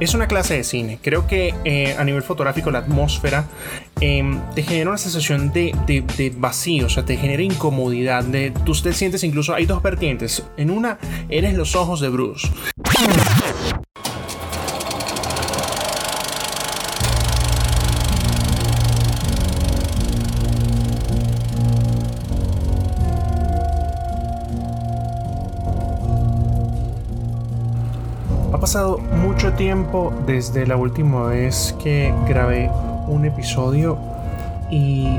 es una clase de cine. Creo que eh, a nivel fotográfico la atmósfera em, te genera una sensación de, de, vacío, o sea, te genera incomodidad. De, tú te sientes incluso, hay dos vertientes. En una, eres los ojos de Bruce. Tiempo desde la última vez que grabé un episodio y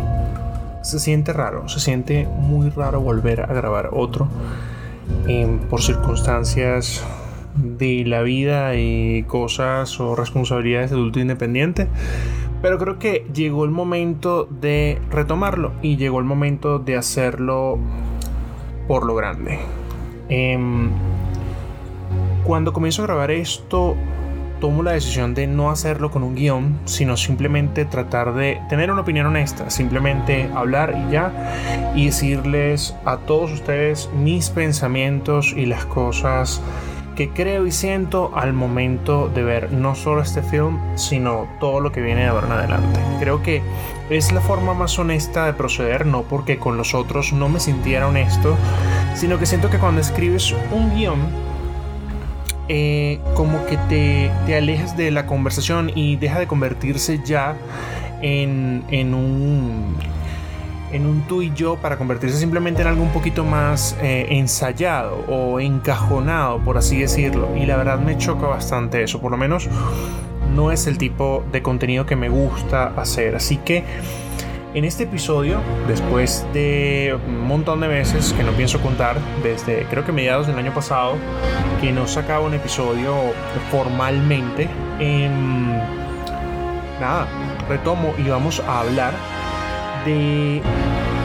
se siente raro, se siente muy raro volver a grabar otro em, por circunstancias de la vida y cosas o responsabilidades de adulto independiente. Pero creo que llegó el momento de retomarlo y llegó el momento de hacerlo por lo grande. Em, cuando comienzo a grabar esto, tomo la decisión de no hacerlo con un guion, sino simplemente tratar de tener una opinión honesta, simplemente hablar y ya, y decirles a todos ustedes mis pensamientos y las cosas que creo y siento al momento de ver no solo este film, sino todo lo que viene de ahora en adelante. Creo que es la forma más honesta de proceder, no porque con los otros no me sintiera honesto, sino que siento que cuando escribes un guion, eh, como que te, te, alejas de la conversación y deja de convertirse ya en, en un en un tú y yo para convertirse simplemente en algo un poquito más eh, ensayado o encajonado, por así decirlo. Y la verdad me choca bastante eso, por lo menos no es el tipo de contenido que me gusta hacer. Así que en este episodio, después de un montón de meses que no pienso contar, desde creo que mediados del año pasado, que no sacaba un episodio formalmente, em, nada, retomo y vamos a hablar de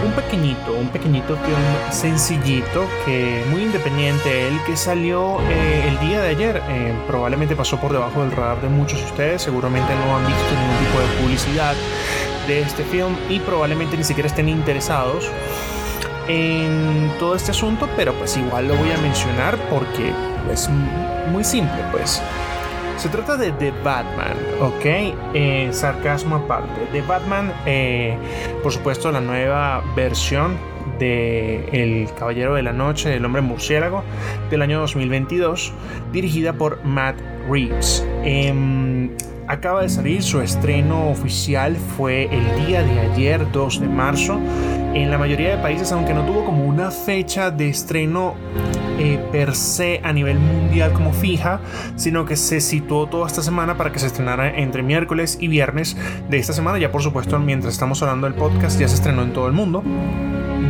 un pequeñito, un pequeñito film sencillito que muy independiente, el que salió eh, el día de ayer, eh, probablemente pasó por debajo del radar de muchos de ustedes, seguramente no han visto ningún tipo de publicidad de este film y probablemente ni siquiera estén interesados en todo este asunto, pero pues igual lo voy a mencionar porque es muy simple, pues. Se trata de The Batman, ¿ok? Eh, sarcasmo aparte. The Batman, eh, por supuesto, la nueva versión de El Caballero de la Noche, El Hombre Murciélago, del año 2022, dirigida por Matt Reeves. Em, acaba de salir, su estreno oficial fue el día de ayer, 2 de marzo, en la mayoría de países, aunque no tuvo como una fecha de estreno eh, per se a nivel mundial como fija, sino que se situó toda esta semana para que se estrenara entre miércoles y viernes de esta semana. Ya por supuesto, mientras estamos hablando del podcast, ya se estrenó en todo el mundo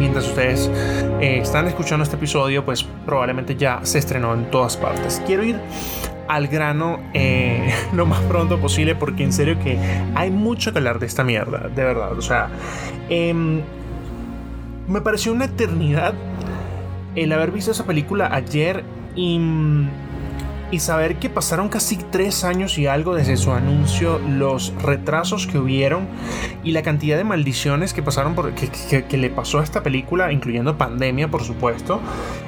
mientras ustedes eh, están escuchando este episodio, pues probablemente ya se estrenó en todas partes. Quiero ir al grano eh, lo más pronto posible porque en serio que hay mucho que hablar de esta mierda, de verdad. O sea, em, me pareció una eternidad el haber visto esa película ayer y y saber que pasaron casi tres años y algo desde su anuncio, los retrasos que hubieron y la cantidad de maldiciones que pasaron por, que, le pasó a esta película, incluyendo pandemia, por supuesto,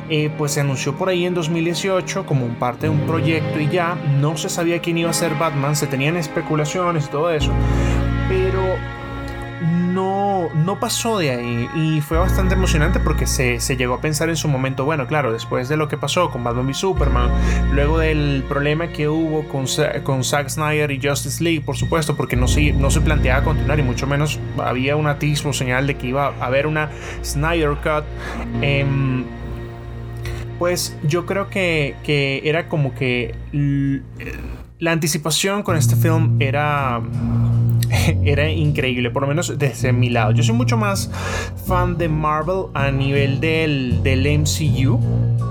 eh, pues se anunció por ahí en 2018 como parte de un proyecto y ya no se sabía quién iba a ser Batman, se tenían especulaciones todo eso, no, no pasó de ahí y fue bastante emocionante porque se, llegó a pensar en su momento, bueno, claro, después de lo que pasó con Batman y Superman, luego del problema que hubo con, con Zack Snyder y Justice League, por supuesto, porque no se, no se planteaba continuar y mucho menos había un atisbo, señal de que iba a haber una Snyder Cut. Em, pues yo creo que, que era como que la anticipación con este film era era increíble, por lo menos desde mi lado. Yo soy mucho más fan de Marvel a nivel del, del MCU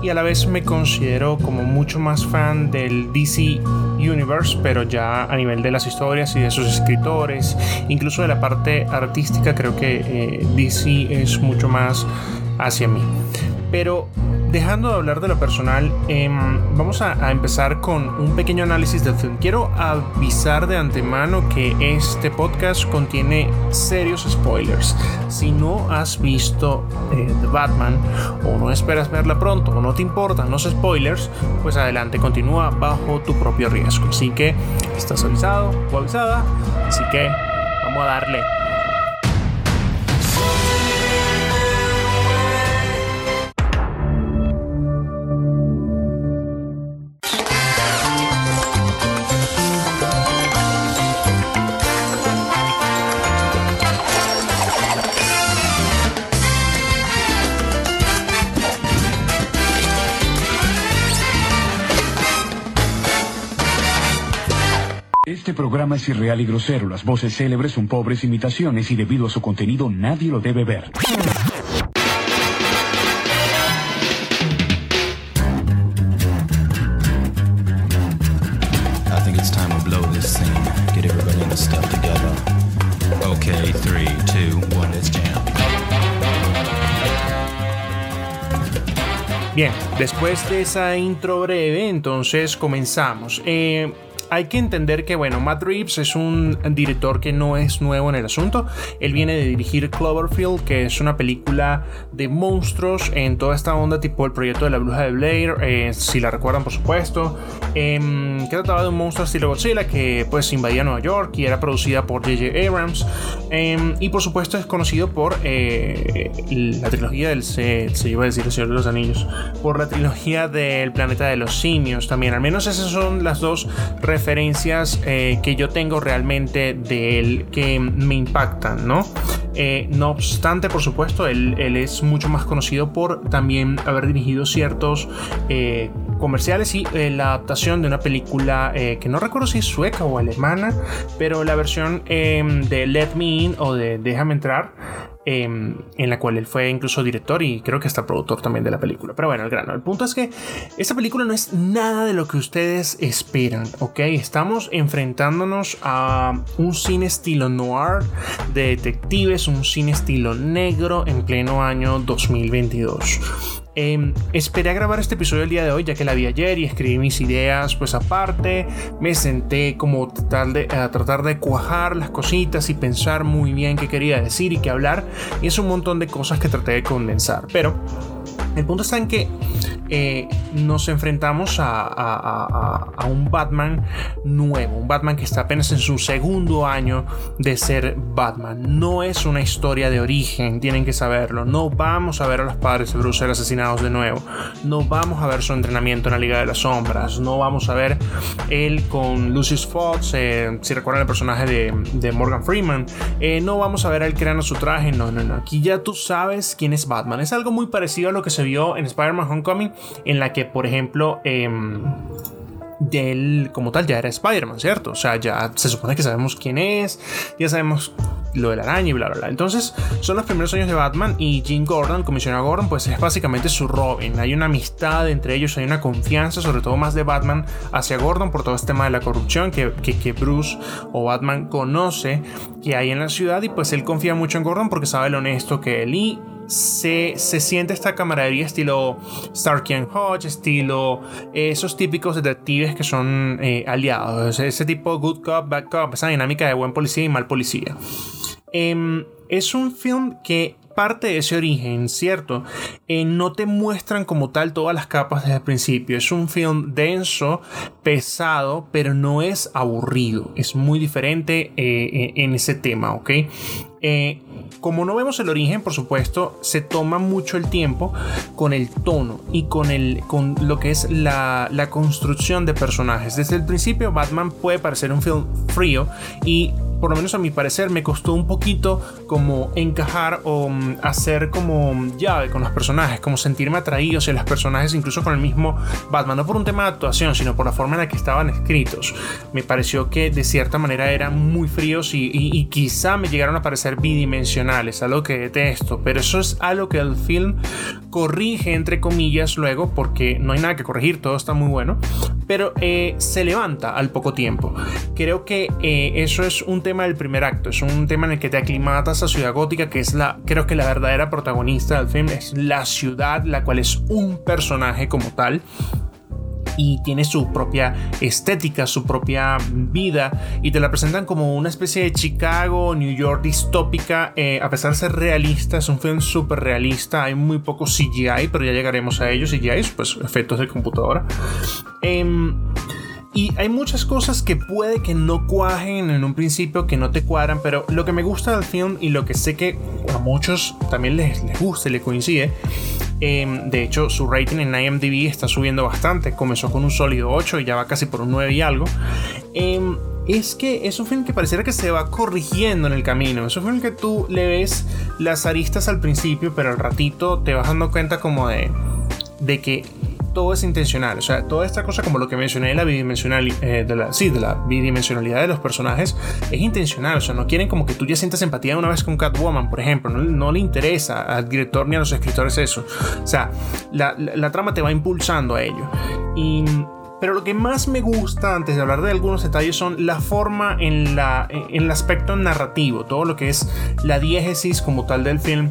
y a la vez me considero como mucho más fan del DC Universe, pero ya a nivel de las historias y de sus escritores, incluso de la parte artística, creo que eh, DC es mucho más hacia mí. Pero dejando de hablar de lo personal, em, vamos a, empezar con un pequeño análisis del film. Quiero avisar de antemano que este podcast contiene serios spoilers. Si no has visto eh, The Batman o no esperas verla pronto o no te importan los spoilers, pues adelante, continúa bajo tu propio riesgo. Así que estás avisado o avisada. Así que vamos a darle. Programa es irreal y grosero. Las voces célebres son pobres imitaciones y debido a su contenido nadie lo debe ver. Bien, después de esa intro breve, entonces comenzamos. Eh, hay que entender que, bueno, Matt Reeves es un director que no es nuevo en el asunto. Él viene de dirigir Cloverfield, que es una película de monstruos en toda esta onda, tipo el proyecto de la bruja de Blair, eh, si la recuerdan, por supuesto. Em, que trataba de un monstruo estilo Godzilla que pues invadía Nueva York y era producida por J.J. Abrams. Em, y por supuesto es conocido por eh, la trilogía del. Se, iba a decir de los Anillos. Por la trilogía del planeta de los simios también. Al menos esas son las dos referencias eh, que yo tengo realmente de él que me impactan, ¿no? Eh, no obstante, por supuesto, él, es mucho más conocido por también haber dirigido ciertos eh, comerciales y la adaptación de una película que no recuerdo si es sueca o alemana, pero la versión em, de Let Me In o de Déjame entrar Em, en la cual él fue incluso director y creo que está productor también de la película. Pero bueno, el grano. El punto es que esta película no es nada de lo que ustedes esperan, ¿ok? Estamos enfrentándonos a un cine estilo noir de detectives, un cine estilo negro en pleno año 2022. Em, esperé a grabar este episodio el día de hoy ya que la vi ayer y escribí mis ideas pues aparte. Me senté como tratar de, a tratar de cuajar las cositas y pensar muy bien qué quería decir y qué hablar. Y es un montón de cosas que traté de condensar. Pero el punto está en que eh, nos enfrentamos a, un Batman nuevo, un Batman que está apenas en su segundo año de ser Batman. No es una historia de origen, tienen que saberlo. No vamos a ver a los padres de Bruce asesinados de nuevo. No vamos a ver su entrenamiento en la Liga de las Sombras. No vamos a ver él con Lucius Fox, eh, si recuerdan el personaje de, Morgan Freeman. Eh, no vamos a ver a él creando su traje. No, no, no. Aquí ya tú sabes quién es Batman. Es algo muy parecido a lo que se en Spider-Man Homecoming, en la que, por ejemplo, eh, él como tal ya era Spider-Man, ¿cierto? O sea, ya se supone que sabemos quién es, ya sabemos lo de la araña y bla, bla, bla. Entonces, son los primeros años de Batman y Jim Gordon, comisionado Gordon, pues es básicamente su Robin. Hay una amistad entre ellos, hay una confianza, sobre todo más de Batman hacia Gordon por todo este tema de la corrupción que, que, que Bruce o Batman conoce que hay en la ciudad y pues él confía mucho en Gordon porque sabe lo honesto que él y se, siente esta camaradería estilo Starkey and Hodge, estilo esos típicos detectives que son eh, aliados, ese tipo good cop, bad cop, esa dinámica de buen policía y mal policía. Em, es un film que parte de ese origen, ¿cierto? Eh, no te muestran como tal todas las capas desde el principio. Es un film denso, pesado, pero no es aburrido. Es muy diferente eh, en ese tema, ¿ok? Como no vemos el origen, por supuesto, se toma mucho el tiempo con el tono y con, el, con lo que es la, la construcción de personajes. Desde el principio, Batman puede parecer un film frío y por lo menos a mi parecer, me costó un poquito como encajar o mm, hacer como llave con los personajes, como sentirme atraído hacia los personajes, incluso con el mismo Batman, no por un tema de actuación, sino por la forma en la que estaban escritos. Me pareció que de cierta manera eran muy fríos y, y quizá me llegaron a parecer bidimensionales, algo que detesto, pero eso es algo que el film corrige, entre comillas, luego, porque no hay nada que corregir, todo está muy bueno, pero eh, se levanta al poco tiempo. creo que eh, eso es un tema del primer acto, es un tema en el que te aclimatas a Ciudad Gótica, que es la, creo que la verdadera protagonista del film, es la ciudad, la cual es un personaje como tal y tiene su propia estética, su propia vida y te la presentan como una especie de Chicago, New York distópica, eh, a pesar de ser realista, es un film súper realista, hay muy poco CGI, pero ya llegaremos a ellos, CGI, pues efectos de computadora. Em, y hay muchas cosas que puede que no cuajen en un principio, que no te cuadran, pero lo que me gusta del film y lo que sé que a muchos también les, les gusta y les coincide, em, de hecho su rating en IMDb está subiendo bastante, comenzó con un sólido 8 y ya va casi por un 9 y algo. Em, es que es un film que pareciera que se va corrigiendo en el camino. Es un film que tú le ves las aristas al principio, pero al ratito te vas dando cuenta como de, de que todo es intencional. O sea, toda esta cosa como lo que mencioné la bidimensionalidad, eh, de la, sí, de la bidimensionalidad de los personajes es intencional. O sea, no quieren como que tú ya sientas empatía una vez con Catwoman, por ejemplo. No, le interesa al director ni a los escritores eso. O sea, la, la trama te va impulsando a ello. Y pero lo que más me gusta, antes de hablar de algunos detalles, son la forma en, la, en el aspecto narrativo. Todo lo que es la diégesis como tal del film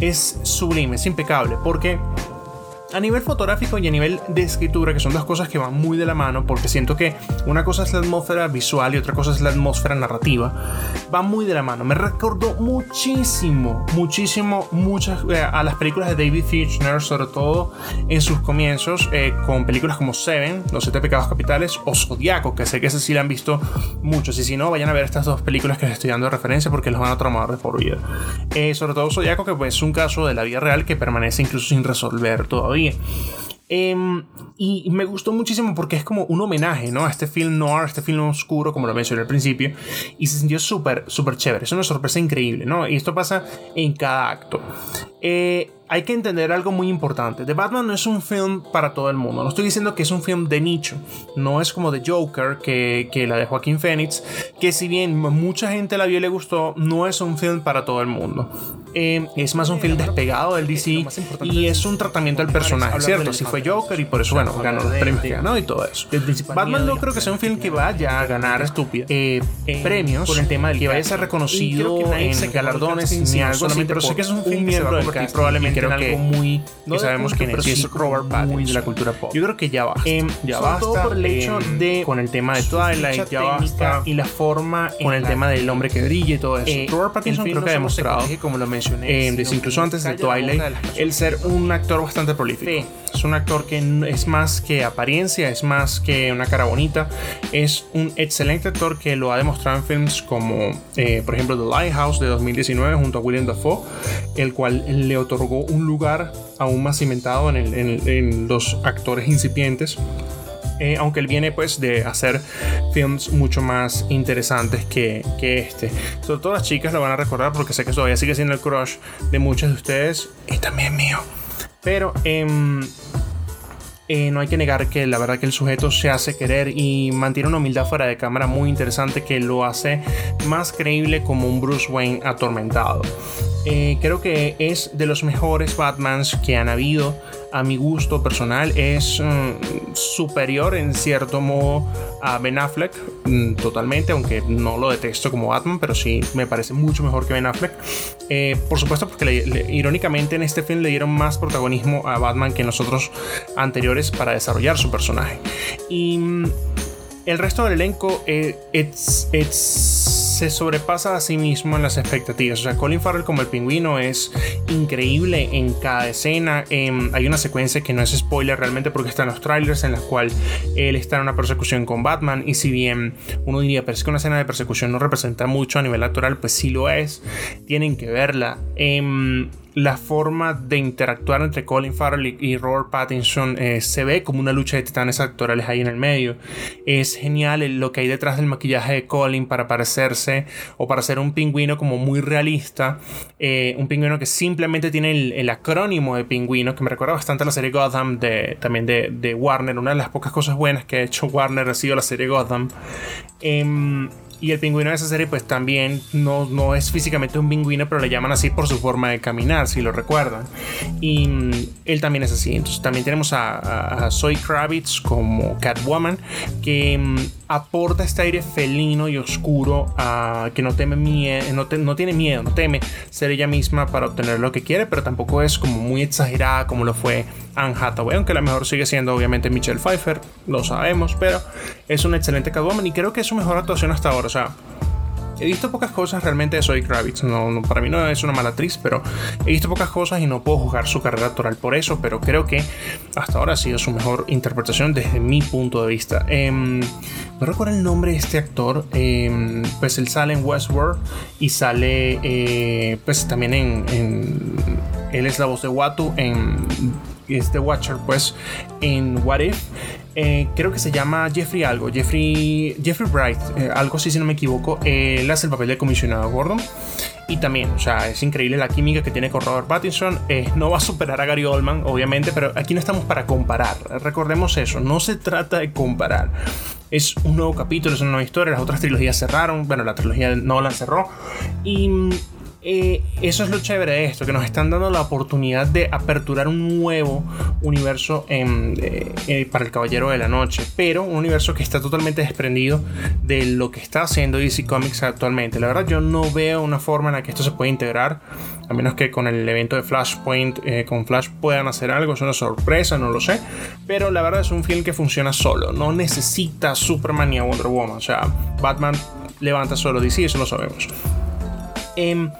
es sublime, es impecable. Porque a nivel fotográfico y a nivel de escritura, que son dos cosas que van muy de la mano, porque siento que una cosa es la atmósfera visual y otra cosa es la atmósfera narrativa, van muy de la mano. Me recordó muchísimo, muchísimo, muchas eh, a las películas de David Fincher, sobre todo en sus comienzos, eh, con películas como Seven, Los Siete Pecados Capitales, o Zodiaco, que sé que ese sí la han visto muchos. Y si no, vayan a ver estas dos películas que les estoy dando de referencia porque los van a tramar de por vida. Eh, sobre todo Zodiaco, que es un caso de la vida real que permanece incluso sin resolver todavía. Em, y me gustó muchísimo porque es como un homenaje, ¿no? A este film noir, a este film oscuro, como lo mencioné al principio. Y se sintió súper, súper chévere. Es una sorpresa increíble, ¿no? Y esto pasa en cada acto. Eh, hay que entender algo muy importante. The Batman no es un film para todo el mundo. No estoy diciendo que es un film de nicho. No es como The Joker, que, que la de Joaquín Phoenix, que si bien mucha gente la vio y le gustó, no es un film para todo el mundo. Eh, es más un film despegado del DC y es un tratamiento del personaje, ¿cierto? Así fue Joker y por eso, bueno, ganó los premios que ganó y todo eso. Batman no creo que sea un film que vaya a ganar estúpido eh, premios por el tema del que vaya a ser reconocido en galardones ni algo así, pero sé que es un film cast probablemente creo que, algo muy no sabemos que es Robert Pattinson de la cultura pop. Yo creo que ya basta. Em, ya basta todo por el hecho em, de con el tema de Twilight, ya basta y la forma con el tema del hombre que brilla y todo eso. Eh, Robert Pattinson creo que ha demostrado, como lo mencioné, eh, incluso antes de Twilight, el ser un actor bastante prolífico. Es un actor que es más que apariencia, es más que una cara bonita. Es un excelente actor que lo ha demostrado en films como, eh, por ejemplo, The Lighthouse de 2019 junto a William Dafoe, el cual le otorgó un lugar aún más cimentado en, los actores incipientes. Eh, aunque él viene pues de hacer films mucho más interesantes que, que, este. Sobre todo las chicas lo van a recordar porque sé que todavía sigue siendo el crush de muchos de ustedes y también mío. Pero em, eh, no hay que negar que la verdad que el sujeto se hace querer y mantiene una humildad fuera de cámara muy interesante que lo hace más creíble como un Bruce Wayne atormentado. Eh, creo que es de los mejores Batmans que han habido. A mi gusto personal es mm, superior en cierto modo a Ben Affleck, mm, totalmente, aunque no lo detesto como Batman, pero sí me parece mucho mejor que Ben Affleck. Eh, por supuesto, porque irónicamente en este film le dieron más protagonismo a Batman que nosotros anteriores para desarrollar su personaje. Y mm, el resto del elenco eh, es se sobrepasa a sí mismo en las expectativas. O sea, Colin Farrell como el pingüino es increíble en cada escena. Em, hay una secuencia que no es spoiler realmente porque está en los trailers en la cual él está en una persecución con Batman y si bien uno diría, pero es que una escena de persecución no representa mucho a nivel natural, pues sí lo es. Tienen que verla. Em, la forma de interactuar entre Colin Farrell y Robert Pattinson eh, se ve como una lucha de titanes actorales ahí en el medio. Es genial lo que hay detrás del maquillaje de Colin para parecerse o para ser un pingüino como muy realista. Eh, un pingüino que simplemente tiene el, acrónimo de pingüino, que me recuerda bastante a la serie Gotham de, también de, Warner. Una de las pocas cosas buenas que ha hecho Warner ha sido la serie Gotham. Em, y el pingüino de esa serie, pues también no, no es físicamente un pingüino, pero le llaman así por su forma de caminar, si lo recuerdan. Y mm, él también es así. Entonces también tenemos a, a, Zoe Kravitz como Catwoman, que mm, aporta este aire felino y oscuro que no teme no, no tiene miedo, no teme ser ella misma para obtener lo que quiere, pero tampoco es como muy exagerada como lo fue Anne Hathaway, aunque la mejor sigue siendo obviamente Michelle Pfeiffer, lo sabemos, pero es una excelente Catwoman y creo que es su mejor actuación hasta ahora sea, he visto pocas cosas realmente de Zoe Kravitz. No, para mí no es una mala actriz, pero he visto pocas cosas y no puedo juzgar su carrera actoral por eso. Pero creo que hasta ahora ha sido su mejor interpretación desde mi punto de vista. Em, no recuerdo el nombre de este actor. Em, pues él sale en Westworld y sale eh, pues también en, en, Él es la voz de Watu en este Watcher, pues en What If. Eh, creo que se llama Jeffrey algo, Jeffrey, Jeffrey Bright, eh, algo así si no me equivoco. él hace el papel de comisionado Gordon. Y también, o sea, es increíble la química que tiene con Robert Pattinson. Eh, no va a superar a Gary Oldman, obviamente, pero aquí no estamos para comparar. Recordemos eso, no se trata de comparar. Es un nuevo capítulo, es una nueva historia. Las otras trilogías cerraron. Bueno, la trilogía no la cerró. Y eh, eso es lo chévere de esto, que nos están dando la oportunidad de aperturar un nuevo universo eh, eh, para el Caballero de la Noche, pero un universo que está totalmente desprendido de lo que está haciendo DC Comics actualmente. La verdad yo no veo una forma en la que esto se pueda integrar, a menos que con el evento de Flashpoint, con Flash puedan hacer algo, es una sorpresa, no lo sé, pero la verdad es un film que funciona solo, no necesita Superman ni Wonder Woman, o sea, Batman levanta solo DC, eso lo sabemos. Em,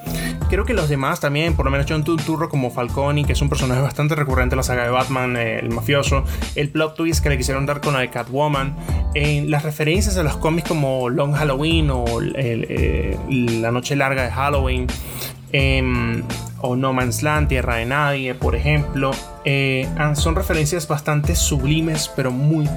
creo que los demás también, por lo menos John Turturro como Falcone, que es un personaje bastante recurrente en la saga de Batman, el mafioso, el plot twist que le quisieron dar con la de Catwoman, las referencias a los cómics como Long Halloween o eh, La Noche Larga de Halloween, em, o No Man's Land, Tierra de Nadie, por ejemplo, eh, son referencias bastante sublimes, pero muy,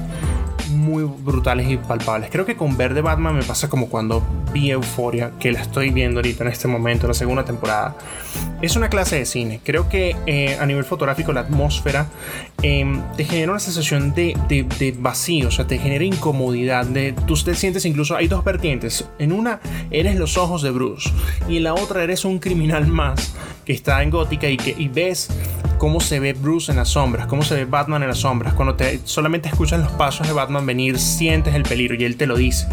muy brutales y palpables. Creo que con Verde Batman me pasa como cuando vi Euforia, que la estoy viendo ahorita en este momento, la segunda temporada. Es una clase de cine. Creo que eh, a nivel fotográfico la atmósfera em, te genera una sensación de, de, vacío, o sea, te genera incomodidad. De, tú te sientes incluso, hay dos vertientes. En una eres los ojos de Bruce y en la otra eres un criminal más que está en gótica y que y ves cómo se ve Bruce en las sombras, cómo se ve Batman en las sombras. Cuando te solamente escuchas los pasos de Batman venir, sientes el peligro y él te lo dice.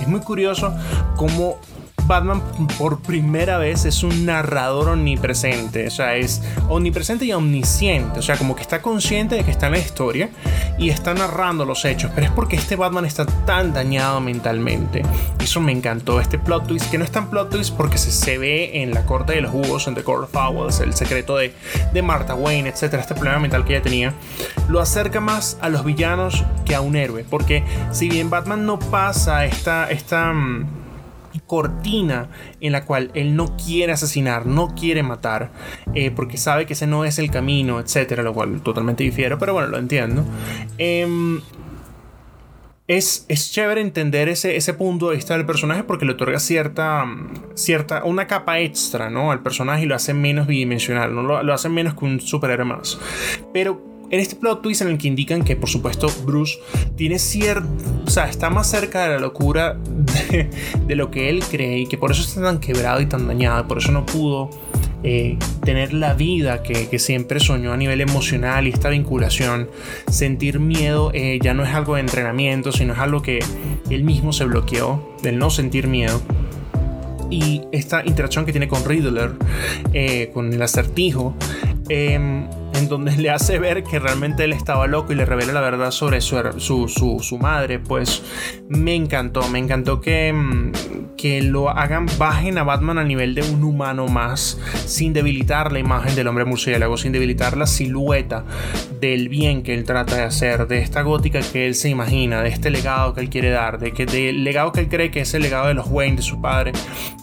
Es muy curioso cómo Batman por primera vez es un narrador omnipresente, o sea, es omnipresente y omnisciente, o sea, como que está consciente de que está en la historia y está narrando los hechos, pero es porque este Batman está tan dañado mentalmente. Eso me encantó, este plot twist, que no es tan plot twist porque se, se ve en la corte de los jugos, en The Court of Owls, el secreto de, de Martha Wayne, etcétera, este problema mental que ella tenía, lo acerca más a los villanos que a un héroe, porque si bien Batman no pasa esta, esta mm, cortina en la cual él no quiere asesinar, no quiere matar, eh, porque sabe que ese no es el camino, etcétera, lo cual totalmente difiero, pero bueno, lo entiendo. Em, es, es, chévere entender ese, ese punto de vista del personaje porque le otorga cierta, cierta, una capa extra, ¿no? Al personaje y lo hace menos bidimensional, ¿no? Lo, lo hace menos que un superhéroe más. Pero en este plot twist en el que indican que, por supuesto, Bruce tiene cierto. O sea, está más cerca de la locura de, lo que él cree y que por eso está tan quebrado y tan dañado, por eso no pudo eh, tener la vida que, siempre soñó a nivel emocional y esta vinculación. Sentir miedo eh, ya no es algo de entrenamiento, sino es algo que él mismo se bloqueó, del no sentir miedo y esta interacción que tiene con Riddler, eh, con el acertijo, em, en donde le hace ver que realmente él estaba loco y le revela la verdad sobre su, su, madre, pues me encantó, me encantó que, mm, que lo hagan, bajen a Batman a nivel de un humano más, sin debilitar la imagen del hombre murciélago, sin debilitar la silueta del bien que él trata de hacer, de esta gótica que él se imagina, de este legado que él quiere dar, de que del legado que él cree que es el legado de los Wayne, de su padre,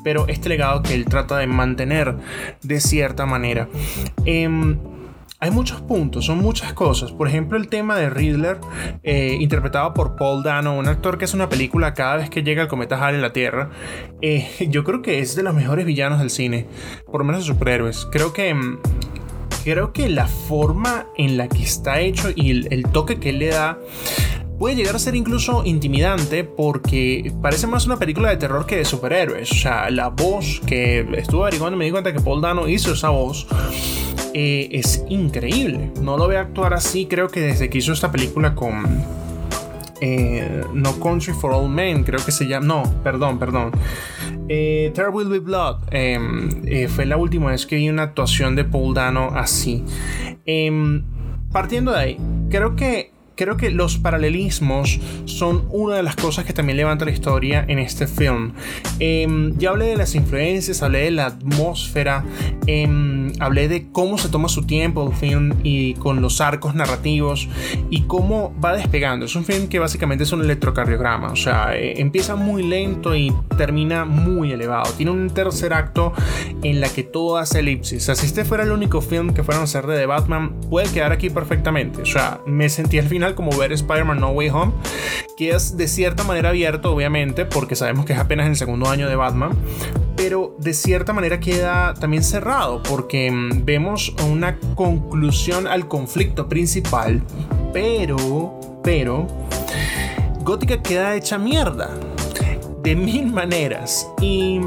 pero este legado que él trata de mantener de cierta manera. Em, hay muchos puntos, son muchas cosas. Por ejemplo, el tema de Riddler, eh, interpretado por Paul Dano, un actor que es una película cada vez que llega el cometa Halley en la Tierra. Eh, yo creo que es de los mejores villanos del cine, por lo menos de superhéroes. Creo que. Mm, creo que la forma en la que está hecho y el, el toque que él le da puede llegar a ser incluso intimidante porque parece más una película de terror que de superhéroes. O sea, la voz que estuve averiguando me di cuenta que Paul Dano hizo esa voz. Eh, es increíble. No lo ve actuar así, creo que desde que hizo esta película con eh, no Country for All Men, creo que se llama. No, perdón, perdón. Eh, There Will Be Blood em, fue la última vez que vi una actuación de Paul Dano así. Em, partiendo de ahí, creo que creo que los paralelismos son una de las cosas que también levanta la historia en este film. Em, ya hablé de las influencias, hablé de la atmósfera, em, hablé de cómo se toma su tiempo el film y con los arcos narrativos y cómo va despegando. Es un film que básicamente es un electrocardiograma, o sea, eh, empieza muy lento y termina muy elevado. Tiene un tercer acto en la que todo hace elipsis. O sea, si este fuera el único film que fueran a hacer de Batman, puede quedar aquí perfectamente. O sea, me sentí al final como ver Spider-Man No Way Home, que es de cierta manera abierto, obviamente, porque sabemos que es apenas el segundo año de Batman, pero de cierta manera queda también cerrado, porque mm, vemos una conclusión al conflicto principal, pero, pero, Gótica queda hecha mierda. De mil maneras. Y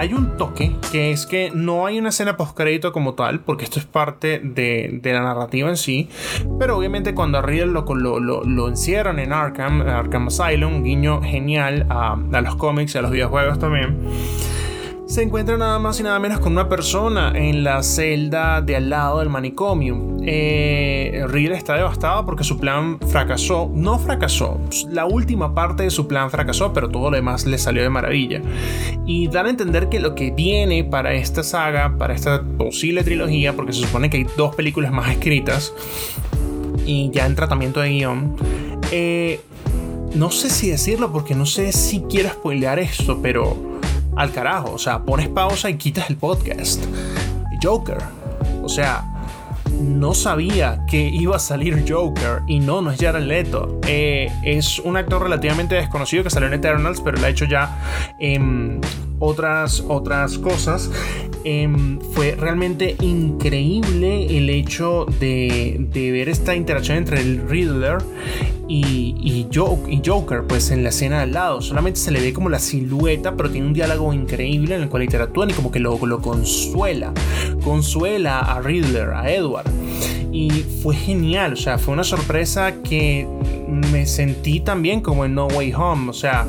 hay un toque que es que no hay una escena post crédito como tal, porque esto es parte de, la narrativa en sí. Pero obviamente cuando a Riddle lo, lo, encierran en Arkham, Arkham Asylum, un guiño genial a, a los cómics y a los videojuegos también se encuentra nada más y nada menos con una persona en la celda de al lado del manicomio. Eh, está devastado porque su plan fracasó. No fracasó, la última parte de su plan fracasó, pero todo lo demás le salió de maravilla. Y dan a entender que lo que viene para esta saga, para esta posible trilogía, porque se supone que hay dos películas más escritas y ya en tratamiento de guion, eh, no sé si decirlo porque no sé si quiero spoilear esto, pero al carajo. O sea, pones pausa y quitas el podcast. Joker. O sea, no sabía que iba a salir Joker y no, no es Jared Leto. Eh, es un actor relativamente desconocido que salió en Eternals, pero lo ha hecho ya en otras, otras cosas. Em, fue realmente increíble el hecho de, de, ver esta interacción entre el Riddler y, y, Joker, pues en la escena al lado. Solamente se le ve como la silueta, pero tiene un diálogo increíble en el cual interactúan y como que lo, lo consuela. Consuela a Riddler, a Edward. Y fue genial, o sea, fue una sorpresa que me sentí también como en No Way Home, o sea,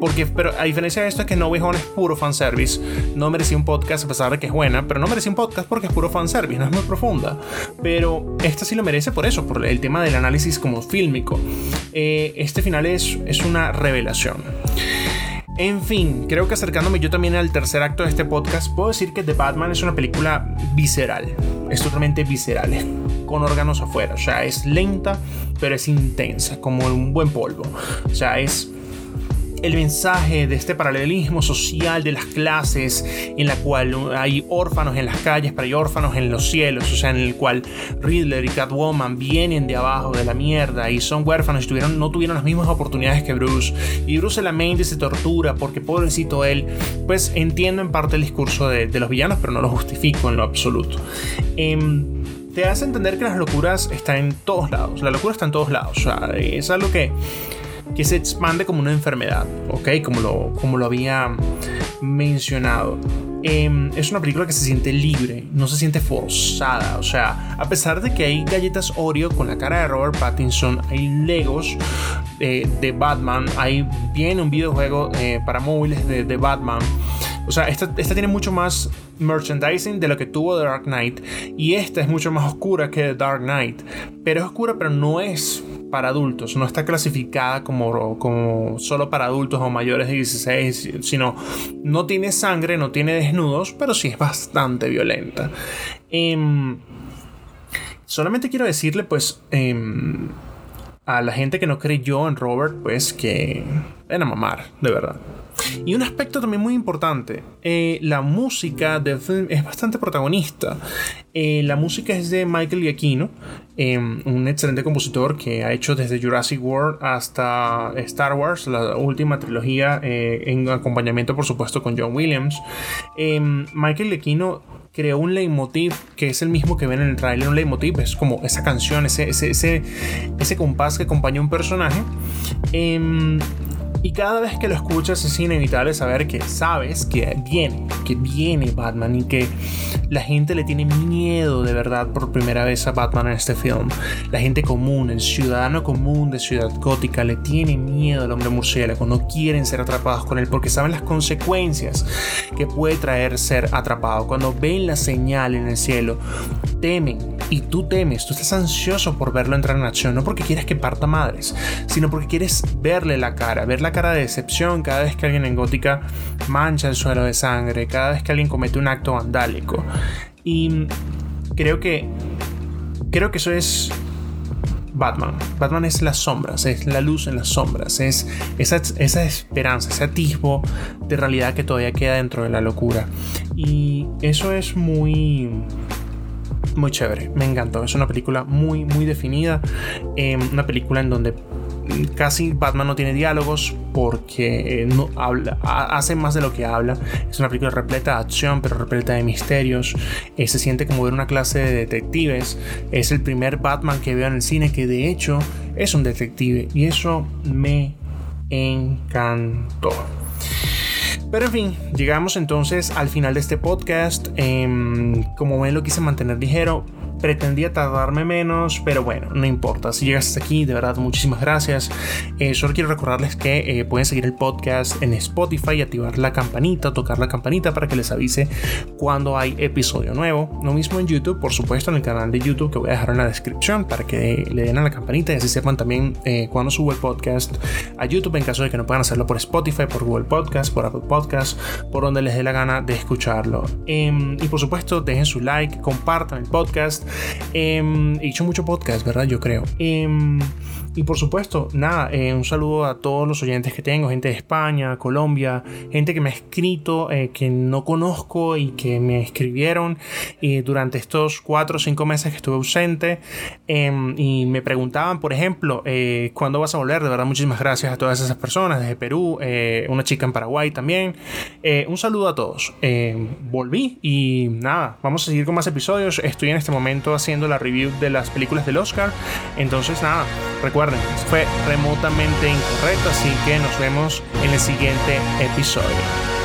porque, pero a diferencia de esto es que No Way Home es puro fanservice. No merecía un podcast a pesar de que es buena, pero no merecía un podcast porque es puro fanservice, no es muy profunda. Pero esta sí lo merece por eso, por el tema del análisis como fílmico. Eh, este final es, es una revelación. En fin, creo que acercándome yo también al tercer acto de este podcast, puedo decir que The Batman es una película visceral. Es totalmente visceral, con órganos afuera. O sea, es lenta, pero es intensa, como un buen polvo. O sea, es el mensaje de este paralelismo social de las clases en la cual hay órfanos en las calles, pero hay órfanos en los cielos, o sea, en el cual Riddler y Catwoman vienen de abajo de la mierda y son huérfanos y tuvieron, no tuvieron las mismas oportunidades que Bruce. Y Bruce se lamenta y se tortura porque pobrecito él, pues entiendo en parte el discurso de, los villanos, pero no lo justifico en lo absoluto. Em, te hace entender que las locuras están en todos lados, la locura está en todos lados, o sea, es algo que que se expande como una enfermedad, ¿ok? Como lo, como lo había mencionado. Em, es una película que se siente libre, no se siente forzada. O sea, a pesar de que hay galletas Oreo con la cara de Robert Pattinson, hay Legos eh, de Batman, hay bien un videojuego eh, para móviles de, de, Batman. O sea, esta, esta tiene mucho más merchandising de lo que tuvo The Dark Knight. Y esta es mucho más oscura que The Dark Knight. Pero es oscura, pero no es para adultos, no está clasificada como, como solo para adultos o mayores de 16, sino no tiene sangre, no tiene desnudos, pero sí es bastante violenta. Em, solamente quiero decirle, pues, em, a la gente que no creyó en Robert, pues que ven a mamar, de verdad. Y un aspecto también muy importante, eh, la música del film es bastante protagonista. Eh, la música es de Michael Giacchino, em, un excelente compositor que ha hecho desde Jurassic World hasta Star Wars, la última trilogía, eh, en acompañamiento por supuesto con John Williams. Em, Michael Giacchino creó un leitmotiv que es el mismo que ven en el trailer. Un leitmotiv es como esa canción, ese, ese, ese, ese compás que acompaña a un personaje. Eh, y cada vez que lo escuchas es inevitable saber que sabes que viene, que viene Batman y que la gente le tiene miedo de verdad por primera vez a Batman en este film. La gente común, el ciudadano común de Ciudad Gótica le tiene miedo al hombre murciélago, no quieren ser atrapados con él porque saben las consecuencias que puede traer ser atrapado. Cuando ven la señal en el cielo, temen y tú temes, tú estás ansioso por verlo entrar en acción, no porque quieres que parta madres, sino porque quieres verle la cara, ver la cara de decepción cada vez que alguien en Gótica mancha el suelo de sangre, cada vez que alguien comete un acto vandálico. Y creo que creo que eso es Batman. Batman es las sombras, es la luz en las sombras, es esa, esa, esperanza, ese atisbo de realidad que todavía queda dentro de la locura. Y eso es muy muy chévere, me encantó. Es una película muy, muy definida. Eh, una película en donde casi Batman no tiene diálogos porque eh, no habla, hace más de lo que habla. Es una película repleta de acción, pero repleta de misterios. Eh, se siente como ver una clase de detectives. Es el primer Batman que veo en el cine que de hecho es un detective y eso me encantó. Pero en fin, llegamos entonces al final de este podcast. Em, como ven, lo quise mantener ligero pretendía tardarme menos, pero bueno, no importa. Si llegas aquí, de verdad, muchísimas gracias. Eh, solo quiero recordarles que eh, pueden seguir el podcast en Spotify activar la campanita, tocar la campanita para que les avise cuando hay episodio nuevo. Lo mismo en YouTube, por supuesto, en el canal de YouTube que voy a dejar en la descripción para que le den a la campanita y así sepan también eh, cuando subo el podcast a YouTube en caso de que no puedan hacerlo por Spotify, por Google Podcast, por Apple Podcast, por donde les dé la gana de escucharlo. Em, y por supuesto, dejen su like, compartan el podcast Em, he hecho mucho podcast, ¿verdad? Yo creo. Em, y por supuesto, nada, eh, un saludo a todos los oyentes que tengo, gente de España, Colombia, gente que me ha escrito, eh, que no conozco y que me escribieron eh, durante estos cuatro o cinco meses que estuve ausente em, y me preguntaban, por ejemplo, ¿cuándo vas a volver? De verdad, muchísimas gracias a todas esas personas desde Perú, una chica en Paraguay también. un saludo a todos. volví y nada, vamos a seguir con más episodios. Estoy en este momento haciendo la review de las películas del Oscar. Entonces, nada, recuerden Recuerden, fue remotamente incorrecto, así que nos vemos en el siguiente episodio.